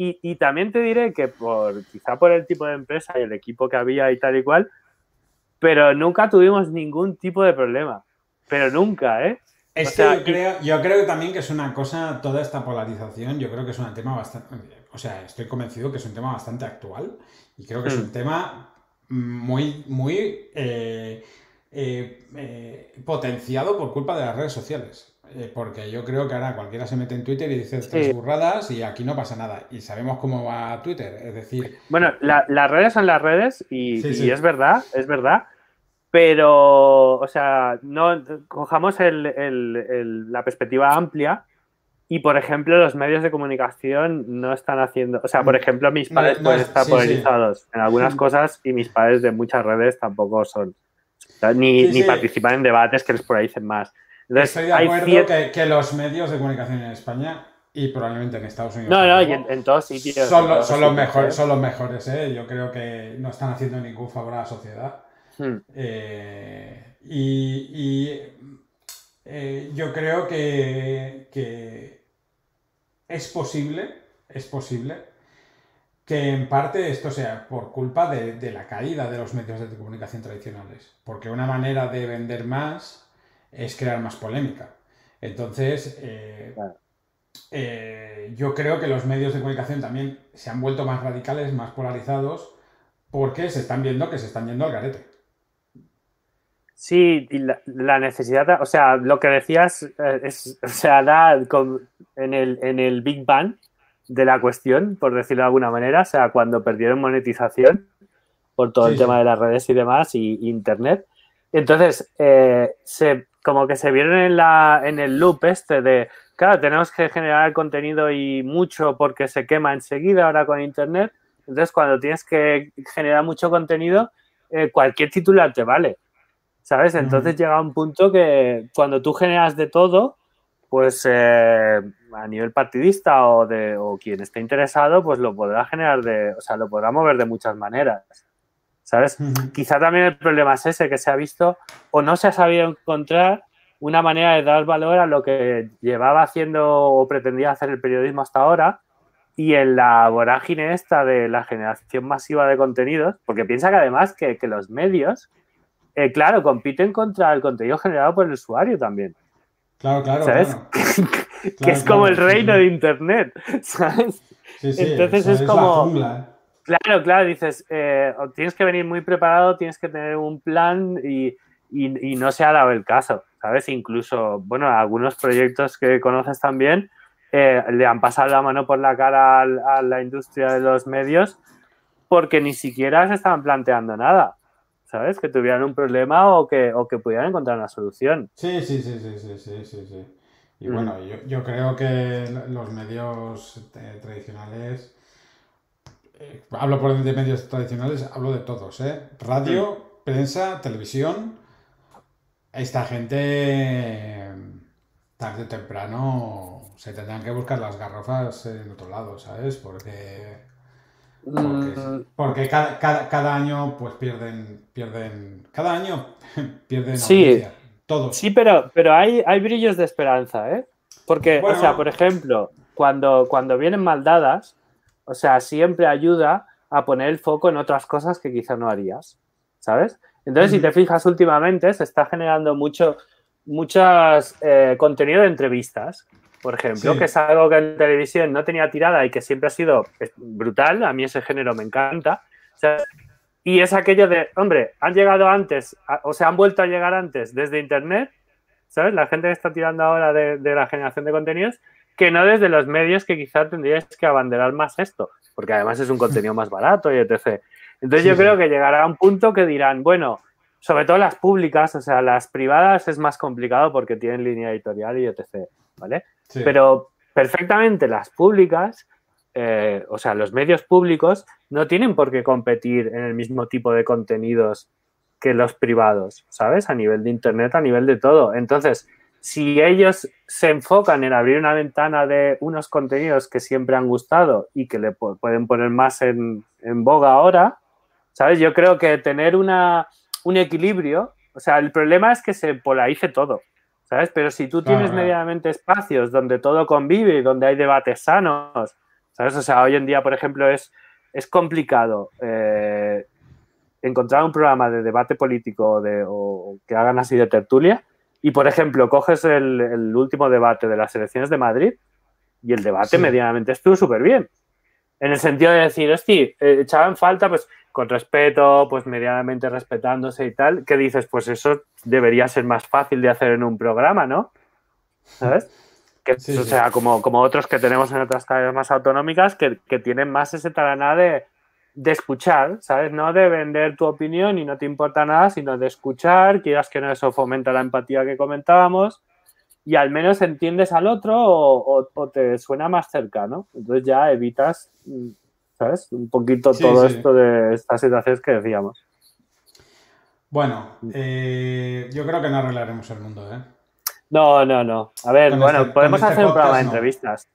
Speaker 2: Y, también te diré que por quizá por el tipo de empresa y el equipo que había y tal y cual, pero nunca tuvimos ningún tipo de problema. Pero nunca, ¿eh?
Speaker 1: yo, creo, yo creo también que es una cosa, toda esta polarización, yo creo que es un tema bastante, o sea, estoy convencido que es un tema bastante actual y creo que es un mm. tema muy, muy eh, eh, eh, potenciado por culpa de las redes sociales. porque yo creo que ahora cualquiera se mete en Twitter y dice tres burradas y aquí no pasa nada. Y sabemos cómo va Twitter. Es decir.
Speaker 2: Bueno, las redes son las redes y, es verdad, es verdad. Pero, o sea, no cojamos la perspectiva amplia y, por ejemplo, los medios de comunicación no están haciendo. O sea, por ejemplo, mis padres pueden estar polarizados en algunas cosas y mis padres de muchas redes tampoco son. Ni, participan en debates que les polaricen más.
Speaker 1: Estoy de acuerdo que, los medios de comunicación en España y probablemente en Estados Unidos.
Speaker 2: No, no, y en, todos sitios.
Speaker 1: Son, los mejores, son los mejores, ¿eh? Yo creo que no están haciendo ningún favor a la sociedad. Hmm. Eh, y, eh, yo creo que, que, es posible, es posible que en parte esto sea por culpa de, la caída de los medios de comunicación tradicionales. Porque una manera de vender más es crear más polémica. Entonces, eh, yo creo que los medios de comunicación también se han vuelto más radicales, más polarizados, porque se están viendo que se están yendo al garete.
Speaker 2: Sí, y la, necesidad, o sea, lo que decías, eh, es, o sea, da en, el, en el Big Bang de la cuestión, por decirlo de alguna manera, o sea, cuando perdieron monetización por todo el tema de las redes y demás, y, Internet. Entonces, eh, se, como que se vieron en, la, en el loop este de claro, tenemos que generar contenido y mucho porque se quema enseguida ahora con Internet. Entonces, cuando tienes que generar mucho contenido, eh, cualquier titular te vale. ¿Sabes? Entonces llega un punto que cuando tú generas de todo, pues eh, a nivel partidista o de o quien esté interesado, pues lo podrá generar de, o sea, lo podrá mover de muchas maneras. ¿Sabes? Quizá también el problema es ese, que se ha visto o no se ha sabido encontrar una manera de dar valor a lo que llevaba haciendo o pretendía hacer el periodismo hasta ahora y en la vorágine esta de la generación masiva de contenidos, porque piensa que además que, los medios, eh, claro, compiten contra el contenido generado por el usuario también.
Speaker 1: Claro, claro.
Speaker 2: ¿Sabes? que es como el reino de Internet, ¿sabes? Entonces es, como... Claro, claro, dices, eh, tienes que venir muy preparado, tienes que tener un plan y, y no se ha dado el caso. ¿sabes? Incluso, bueno, algunos proyectos que conoces también eh, le han pasado la mano por la cara a, la industria de los medios porque ni siquiera se estaban planteando nada, ¿sabes? Que tuvieran un problema o que, o que pudieran encontrar una solución.
Speaker 1: Sí, sí, sí, sí, sí, sí, sí. sí. Y mm. bueno, yo, creo que los medios eh, tradicionales, eh, hablo por de medios tradicionales, hablo de todos, ¿eh? Radio, mm. prensa, televisión, esta gente tarde o temprano se tendrán que buscar las garrafas en otro lado, ¿sabes? Porque porque, mm. cada, año pues pierden pierden cada año pierden
Speaker 2: sí, todos. Sí, pero pero hay hay brillos de esperanza, ¿eh? Porque o sea, por ejemplo, cuando cuando vienen mal dadas, o sea, siempre ayuda a poner el foco en otras cosas que quizá no harías, ¿sabes? Entonces, si te fijas últimamente, se está generando mucho muchas eh, contenido de entrevistas, por ejemplo, que es algo que en televisión no tenía tirada y que siempre ha sido brutal. A mí ese género me encanta. y es aquello de, hombre, han llegado antes, o sea, han vuelto a llegar antes desde Internet, ¿sabes? La gente que está tirando ahora de, la generación de contenidos, que no desde los medios que quizá tendríais que abanderar más esto, porque además es un contenido más barato y etc. Entonces yo creo que llegará a un punto que dirán, bueno, sobre todo las públicas, o sea, las privadas es más complicado porque tienen línea editorial y etc. ¿Vale? Pero perfectamente las públicas, eh, o sea, los medios públicos no tienen por qué competir en el mismo tipo de contenidos que los privados, ¿sabes? A nivel de Internet, a nivel de todo. Entonces, si ellos se enfocan en abrir una ventana de unos contenidos que siempre han gustado y que le pueden poner más en, en boga ahora, ¿sabes? Yo creo que tener una, un equilibrio, o sea, el problema es que se polarice todo, ¿sabes? Pero si tú tienes medianamente espacios donde todo convive y donde hay debates sanos, ¿sabes? O sea, hoy en día, por ejemplo, es, es complicado eh, encontrar un programa de debate político de, o, que hagan así de tertulia y, por ejemplo, coges el, último debate de las elecciones de Madrid y el debate medianamente estuvo súper bien. En el sentido de decir, hostia, eh, echaban falta, pues con respeto, pues medianamente respetándose y tal, que dices, pues eso debería ser más fácil de hacer en un programa, ¿no? ¿Sabes? Que, o sea, como, como otros que tenemos en otras cadenas más autonómicas que, tienen más ese taraná de, de escuchar, ¿sabes? No de vender tu opinión y no te importa nada, sino de escuchar, quieras que no eso fomenta la empatía que comentábamos y al menos entiendes al otro o, o te suena más cercano. Entonces ya evitas mm, ¿sabes? Un poquito todo esto de estas situaciones que decíamos.
Speaker 1: Bueno, eh, yo creo que no arreglaremos el mundo, ¿eh?
Speaker 2: No, no, no. A ver, bueno, este- podemos este hacer un programa de entrevistas.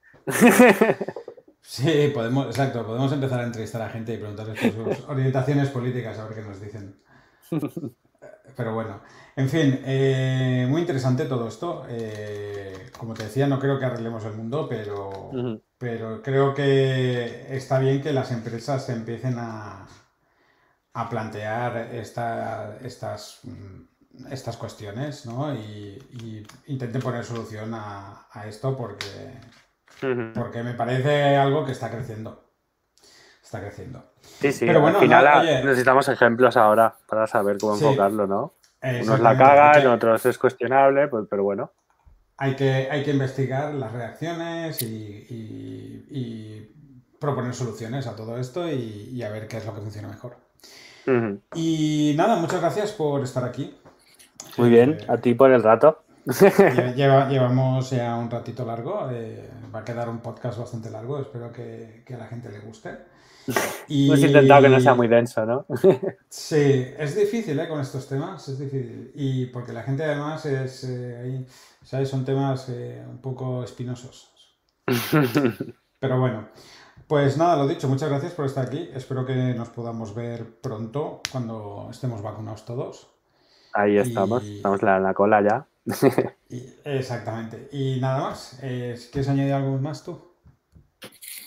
Speaker 1: Sí, podemos, exacto, podemos empezar a entrevistar a gente y preguntarles por sus orientaciones políticas, a ver qué nos dicen. Pero bueno, en fin, eh, muy interesante todo esto. Eh, como te decía, no creo que arreglemos el mundo, pero, pero creo que está bien que las empresas empiecen a, a plantear esta, estas, estas cuestiones ¿no? y, intenten poner solución a, a esto porque porque me parece algo que está creciendo. Está creciendo.
Speaker 2: Sí, sí, Pero bueno, al final necesitamos ejemplos ahora para saber cómo enfocarlo, ¿no? Unos la cagan, otros es cuestionable, pues, pero bueno.
Speaker 1: Hay que, hay que investigar las reacciones y, proponer soluciones a todo esto y, a ver qué es lo que funciona mejor. Y nada, muchas gracias por estar aquí.
Speaker 2: Muy bien, eh, a ti por el rato.
Speaker 1: llevamos ya un ratito largo, eh, va a quedar un podcast bastante largo, espero que, a la gente le guste.
Speaker 2: Y... Hemos intentado que no sea muy denso, ¿no?
Speaker 1: sí, es difícil ¿eh? con estos temas, es difícil. Y porque la gente además es, eh, ¿sabes? Son temas eh, un poco espinosos. Pero bueno, pues nada, lo dicho, muchas gracias por estar aquí. Espero que nos podamos ver pronto cuando estemos vacunados todos.
Speaker 2: Ahí estamos, estamos en la cola ya
Speaker 1: exactamente. Y nada más. Eh, ¿Quieres añadir algo más tú?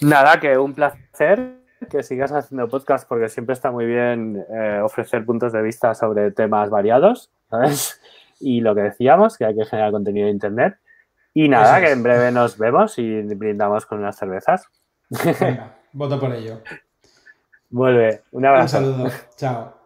Speaker 2: Nada, que un placer que sigas haciendo podcast porque siempre está muy bien eh, ofrecer puntos de vista sobre temas variados, ¿sabes? Y lo que decíamos, que hay que generar contenido de Internet. Y nada, que en breve nos vemos y brindamos con unas cervezas.
Speaker 1: Venga, voto por ello.
Speaker 2: Vuelve. Un abrazo.
Speaker 1: Un saludo. Chao.